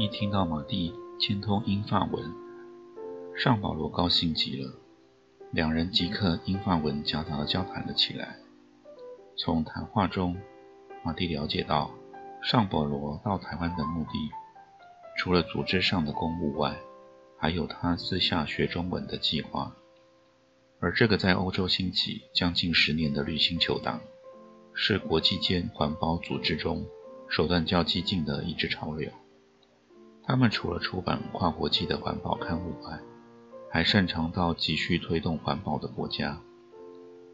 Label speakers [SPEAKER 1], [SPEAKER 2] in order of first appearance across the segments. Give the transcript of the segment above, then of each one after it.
[SPEAKER 1] 一听到马蒂精通英法文，尚保罗高兴极了。两人即刻英法文夹杂的交谈了起来。从谈话中，马蒂了解到尚保罗到台湾的目的，除了组织上的公务外，还有他私下学中文的计划。而这个在欧洲兴起将近十年的绿星球党，是国际间环保组织中手段较激进的一支潮流。他们除了出版跨国际的环保刊物外，还擅长到急需推动环保的国家，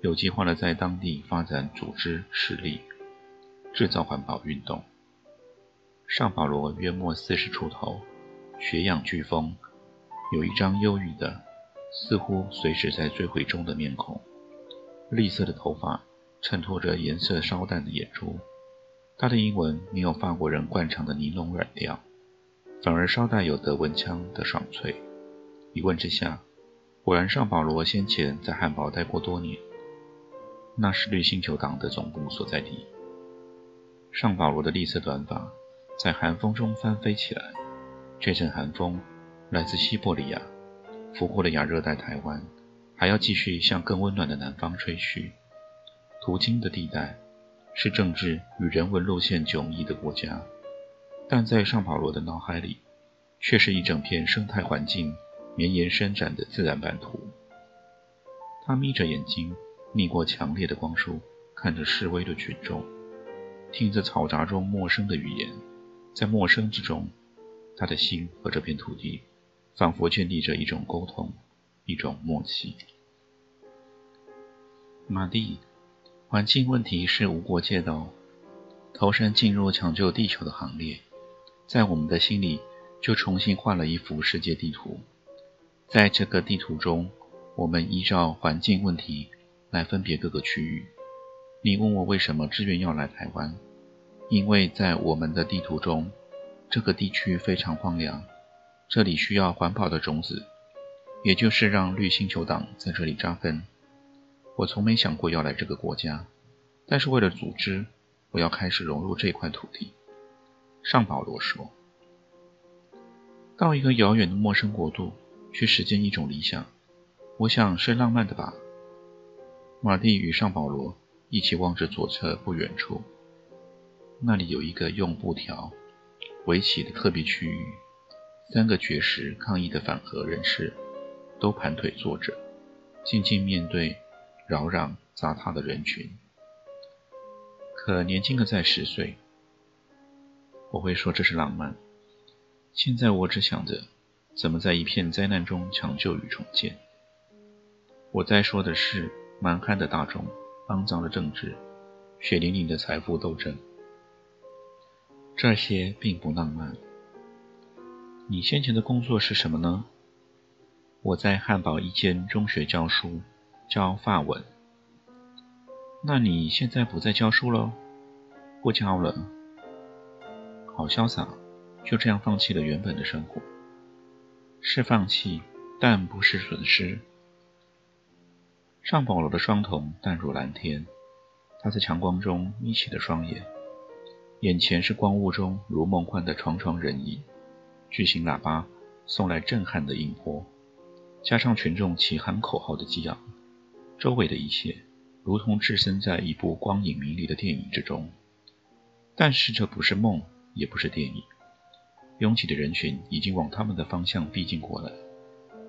[SPEAKER 1] 有计划的在当地发展组织实力，制造环保运动。尚保罗约莫四十出头，学养俱丰，有一张忧郁的、似乎随时在坠毁中的面孔，栗色的头发衬托着颜色稍淡的眼珠。他的英文没有法国人惯常的尼龙软调。反而稍带有德文腔的爽脆。一问之下，果然尚保罗先前在汉堡待过多年，那是绿星球党的总部所在地。尚保罗的栗色短发在寒风中翻飞起来，这阵寒风来自西伯利亚，拂过了亚热带台湾，还要继续向更温暖的南方吹去。途经的地带是政治与人文路线迥异的国家。但在尚保罗的脑海里，却是一整片生态环境绵延伸展的自然版图。他眯着眼睛，逆过强烈的光束，看着示威的群众，听着嘈杂中陌生的语言，在陌生之中，他的心和这片土地仿佛建立着一种沟通，一种默契。马蒂，环境问题是无国界的哦，投身进入抢救地球的行列。在我们的心里，就重新画了一幅世界地图。在这个地图中，我们依照环境问题来分别各个区域。你问我为什么志愿要来台湾？因为在我们的地图中，这个地区非常荒凉，这里需要环保的种子，也就是让绿星球党在这里扎根。我从没想过要来这个国家，但是为了组织，我要开始融入这块土地。尚保罗说：“到一个遥远的陌生国度去实践一种理想，我想是浪漫的吧。”马蒂与尚保罗一起望着左侧不远处，那里有一个用布条围起的特别区域，三个绝食抗议的反核人士都盘腿坐着，静静面对扰攘杂沓的人群。可年轻的在十岁。我会说这是浪漫。现在我只想着怎么在一片灾难中抢救与重建。我在说的是蛮汉的大众、肮脏的政治、血淋淋的财富斗争。这些并不浪漫。你先前的工作是什么呢？我在汉堡一间中学教书，教法文。那你现在不再教书了？不教了。好潇洒，就这样放弃了原本的生活。是放弃，但不是损失。尚保罗的双瞳淡如蓝天，他在强光中眯起了双眼，眼前是光雾中如梦幻的床床人影。巨型喇叭送来震撼的音波，加上群众齐喊口号的激昂，周围的一切如同置身在一部光影迷离的电影之中。但是这不是梦。也不是电影，拥挤的人群已经往他们的方向逼近过来，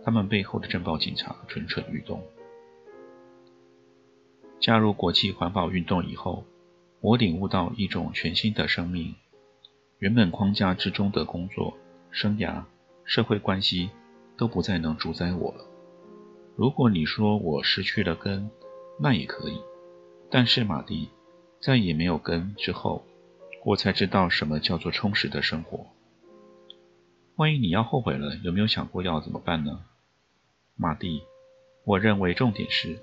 [SPEAKER 1] 他们背后的镇暴警察蠢蠢欲动。加入国际环保运动以后，我领悟到一种全新的生命，原本框架之中的工作、生涯、社会关系都不再能主宰我了。如果你说我失去了根，那也可以，但是马蒂再也没有根之后。我才知道什么叫做充实的生活。万一你要后悔了，有没有想过要怎么办呢？马蒂，我认为重点是，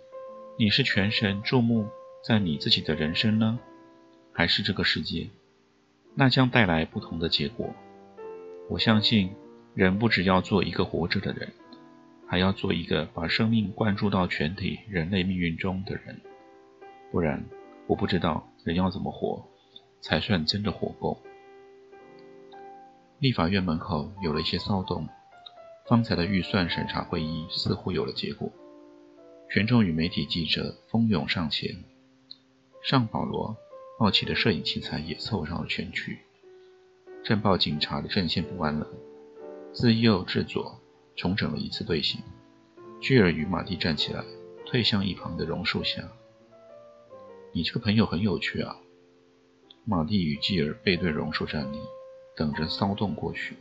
[SPEAKER 1] 你是全神注目在你自己的人生呢，还是这个世界？那将带来不同的结果。我相信，人不只要做一个活着的人，还要做一个把生命灌注到全体人类命运中的人。不然，我不知道人要怎么活，才算真的活够。立法院门口有了一些骚动，方才的预算审查会议似乎有了结果。群众与媒体记者蜂拥上前，上保罗抱起的摄影器材也凑上了前去。镇暴警察的阵线不安了，自右至左重整了一次队形。巨尔与马蒂站起来，退向一旁的榕树下。你这个朋友很有趣啊！马蒂与继尔背对榕树站立。等着骚动过去。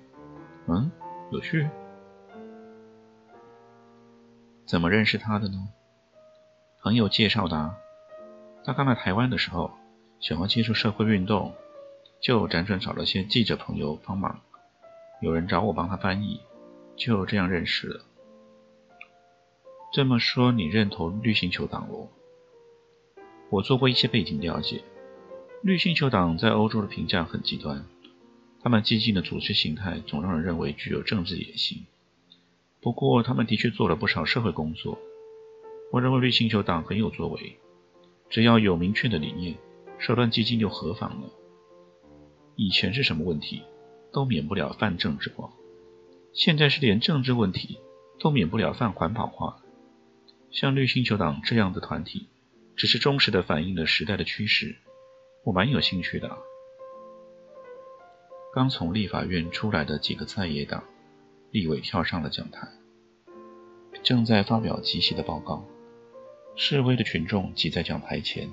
[SPEAKER 1] 嗯，有趣。怎么认识他的呢？朋友介绍的。他刚来台湾的时候，想要接触社会运动，就辗转找了些记者朋友帮忙。有人找我帮他翻译，就这样认识了。这么说，你认同绿星球党喽？我做过一些背景了解，绿星球党在欧洲的评价很极端。他们激进的组织形态总让人认为具有政治野心。不过，他们的确做了不少社会工作。我认为绿星球党很有作为，只要有明确的理念，手段激进又何妨呢？以前是什么问题，都免不了泛政治化；现在是连政治问题都免不了泛环保化。像绿星球党这样的团体，只是忠实的反映了时代的趋势。我蛮有兴趣的。刚从立法院出来的几个在野党立委跳上了讲台，正在发表即席的报告。示威的群众挤在讲台前，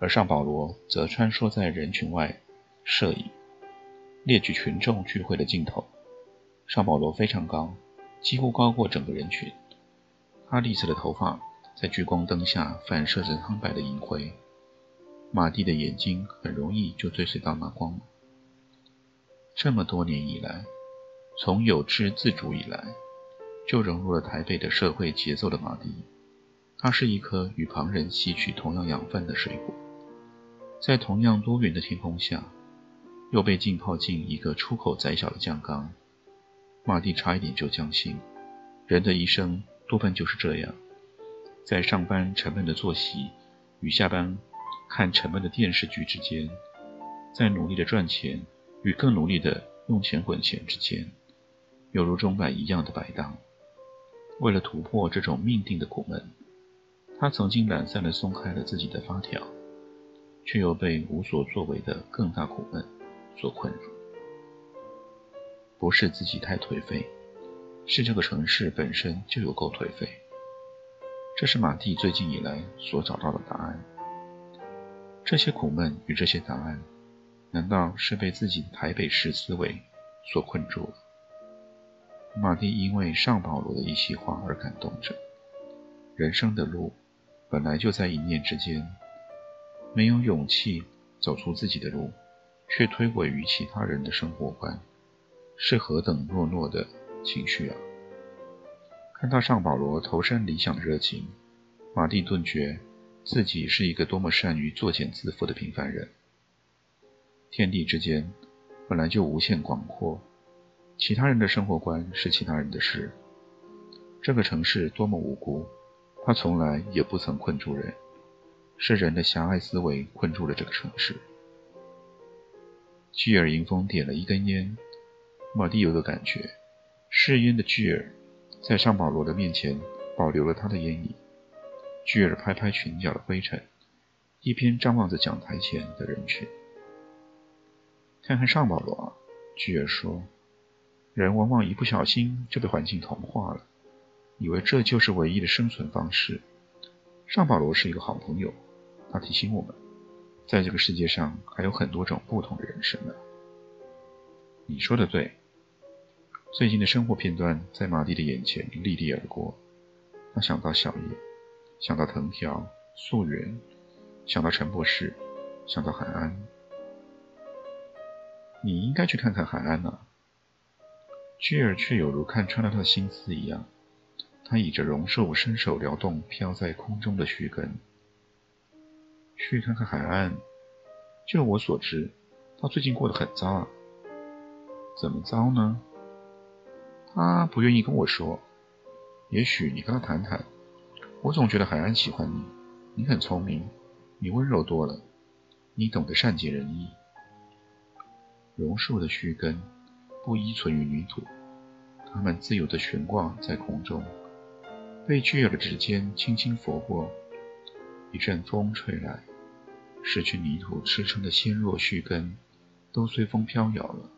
[SPEAKER 1] 而尚保罗则穿梭在人群外摄影，列举群众聚会的镜头。尚保罗非常高，几乎高过整个人群。他栗色的头发在聚光灯下反射着苍白的银灰。马蒂的眼睛很容易就追随到那光。这么多年以来，从有志自主以来，就融入了台北的社会节奏的马蒂。它是一颗与旁人吸取同样养分的水果，在同样多云的天空下，又被浸泡进一个出口窄小的酱缸。马蒂差一点就将信，人的一生多半就是这样，在上班沉闷的作息与下班看沉闷的电视剧之间，在努力的赚钱。与更努力的用钱滚钱之间，犹如钟摆一样的摆荡。为了突破这种命定的苦闷，他曾经懒散地松开了自己的发条，却又被无所作为的更大苦闷所困住。不是自己太颓废，是这个城市本身就有够颓废。这是马蒂最近以来所找到的答案。这些苦闷与这些答案。难道是被自己的台北市思维所困住了？马蒂因为上保罗的一席话而感动着。人生的路本来就在一念之间，没有勇气走出自己的路，却推诿于其他人的生活观，是何等懦弱的情绪啊！看到上保罗投身理想的热情，马蒂顿觉自己是一个多么善于作茧自缚的平凡人。天地之间本来就无限广阔，其他人的生活观是其他人的事。这个城市多么无辜，它从来也不曾困住人，是人的狭隘思维困住了这个城市。巨尔迎风点了一根烟，马蒂有个感觉，嗜烟的巨尔在上保罗的面前保留了他的烟瘾。巨尔拍拍裙角的灰尘，一边张望着讲台前的人群。看看上保罗，巨儿说：“人往往一不小心就被环境同化了，以为这就是唯一的生存方式。”上保罗是一个好朋友，他提醒我们，在这个世界上还有很多种不同的人生呢。你说的对，最近的生活片段在马蒂的眼前历历而过。他想到小叶，想到藤条、溯源，想到陈博士，想到海安。你应该去看看海安呢。居尔却有如看穿了他的心思一样，他倚着榕树，伸手撩动飘在空中的须根。去看看海岸。就我所知，他最近过得很糟啊。怎么糟呢？他不愿意跟我说。也许你跟他谈谈。我总觉得海安喜欢你，你很聪明，你温柔多了，你懂得善解人意。榕树的须根不依存于泥土，它们自由地悬挂在空中，被巨耳的指尖轻轻拂过。一阵风吹来。失去泥土支撑的纤弱须根，都随风飘摇了。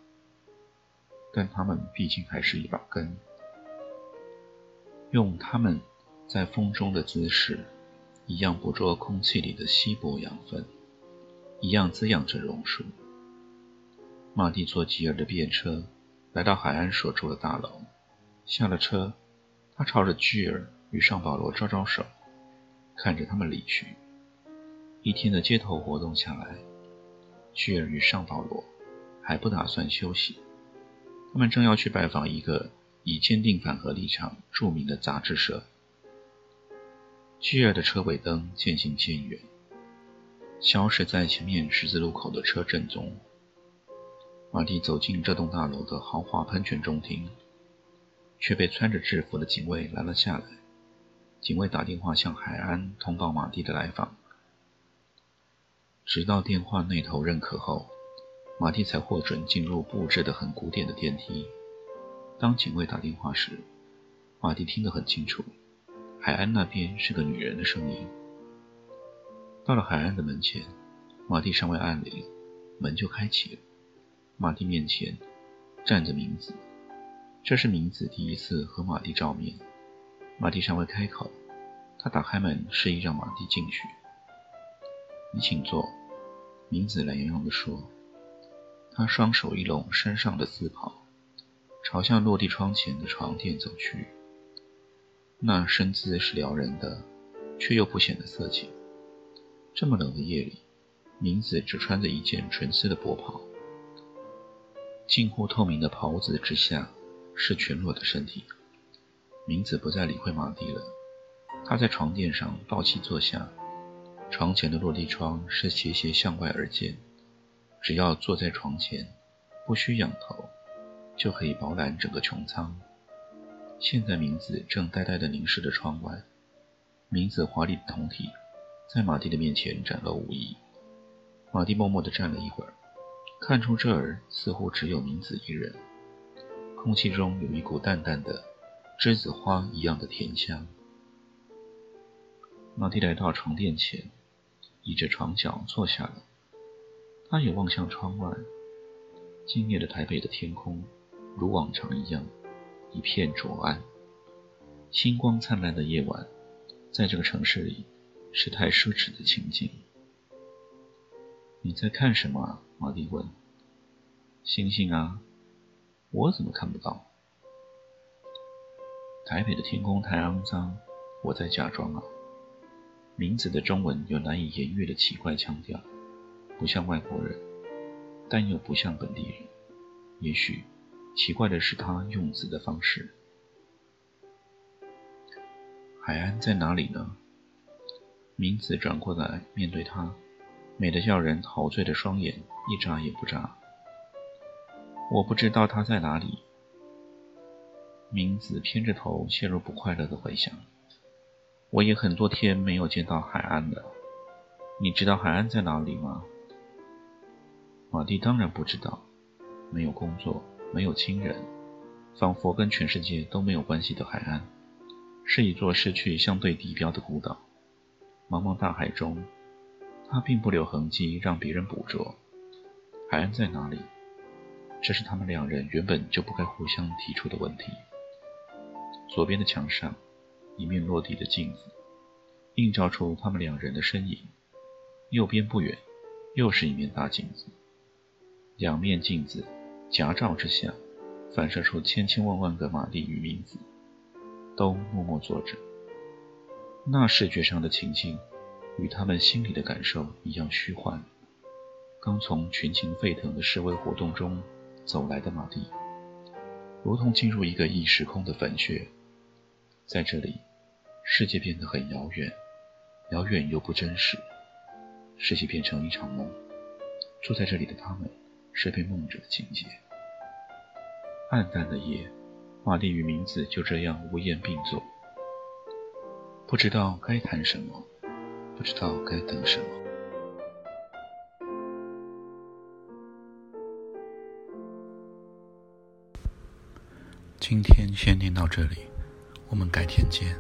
[SPEAKER 1] 但它们毕竟还是一把根，用它们在风中的姿势，一样捕捉空气里的稀薄养分，一样滋养着榕树。马蒂坐吉尔的便车，来到海安所住的大楼。下了车，他朝着巨尔与尚保罗招招手，看着他们离去。一天的街头活动下来，吉尔与尚保罗还不打算休息。他们正要去拜访一个以坚定反核立场著名的杂志社。屈尔的车尾灯渐行渐远，消失在前面十字路口的车阵中。马蒂走进这栋大楼的豪华喷泉中庭，却被穿着制服的警卫拦了下来。警卫打电话向海安通报马蒂的来访。直到电话那头认可后，马蒂才获准进入布置的很古典的电梯。当警卫打电话时，马蒂听得很清楚，海岸那边是个女人的声音。到了海岸的门前，马蒂尚未按铃，门就开启了。马蒂面前站着明子，这是明子第一次和马蒂照面。马蒂尚未开口，他打开门，示意让马蒂进去。你请坐，明子懒洋洋地说。他双手一拢身上的丝袍，朝向落地窗前的床垫走去。那身姿是撩人的，却又不显得色情。这么冷的夜里，明子只穿着一件纯丝的薄袍，近乎透明的袍子之下是全裸的身体。明子不再理会马蒂了，他在床垫上抱膝坐下。床前的落地窗是斜斜向外而建，只要坐在床前，不需仰头，就可以饱览整个穹苍。现在，明子正呆呆地凝视着窗外。明子华丽的胴体在马蒂的面前展露无遗。马蒂默默地站了一会儿，看出这儿似乎只有明子一人。空气中有一股淡淡的栀子花一样的甜香。马蒂来到床垫前。倚着床角坐下了，他也望向窗外，今夜的台北的天空如往常一样一片浊暗。星光灿烂的夜晚，在这个城市里是太奢侈的情景。你在看什么？啊马蒂问。星星啊，我怎么看不到？台北的天空太肮脏，我在假装啊。名字的中文有难以言喻的奇怪腔调，不像外国人，但又不像本地人。也许奇怪的是他用字的方式。海安在哪里呢？名字转过来面对他，美得叫人陶醉的双眼一眨也不眨。我不知道他在哪里。名字偏着头，陷入不快乐的回想。我也很多天没有见到海安了。你知道海安在哪里吗？马蒂当然不知道。没有工作，没有亲人，仿佛跟全世界都没有关系的海岸，是一座失去相对地标的孤岛。茫茫大海中，它并不留痕迹让别人捕捉。海岸在哪里？这是他们两人原本就不该互相提出的问题。左边的墙上。一面落地的镜子，映照出他们两人的身影。右边不远，又是一面大镜子。两面镜子夹照之下，反射出千千万万个马蒂与明子，都默默坐着。那视觉上的情境，与他们心里的感受一样虚幻。刚从群情沸腾的示威活动中走来的马蒂，如同进入一个异时空的坟穴，在这里，世界变得很遥远，遥远又不真实，世界变成一场梦。住在这里的他们，是被梦着的情节。暗淡的夜，马蒂与名字就这样无言并坐，不知道该谈什么，不知道该等什么。今天先念到这里，我们改天见。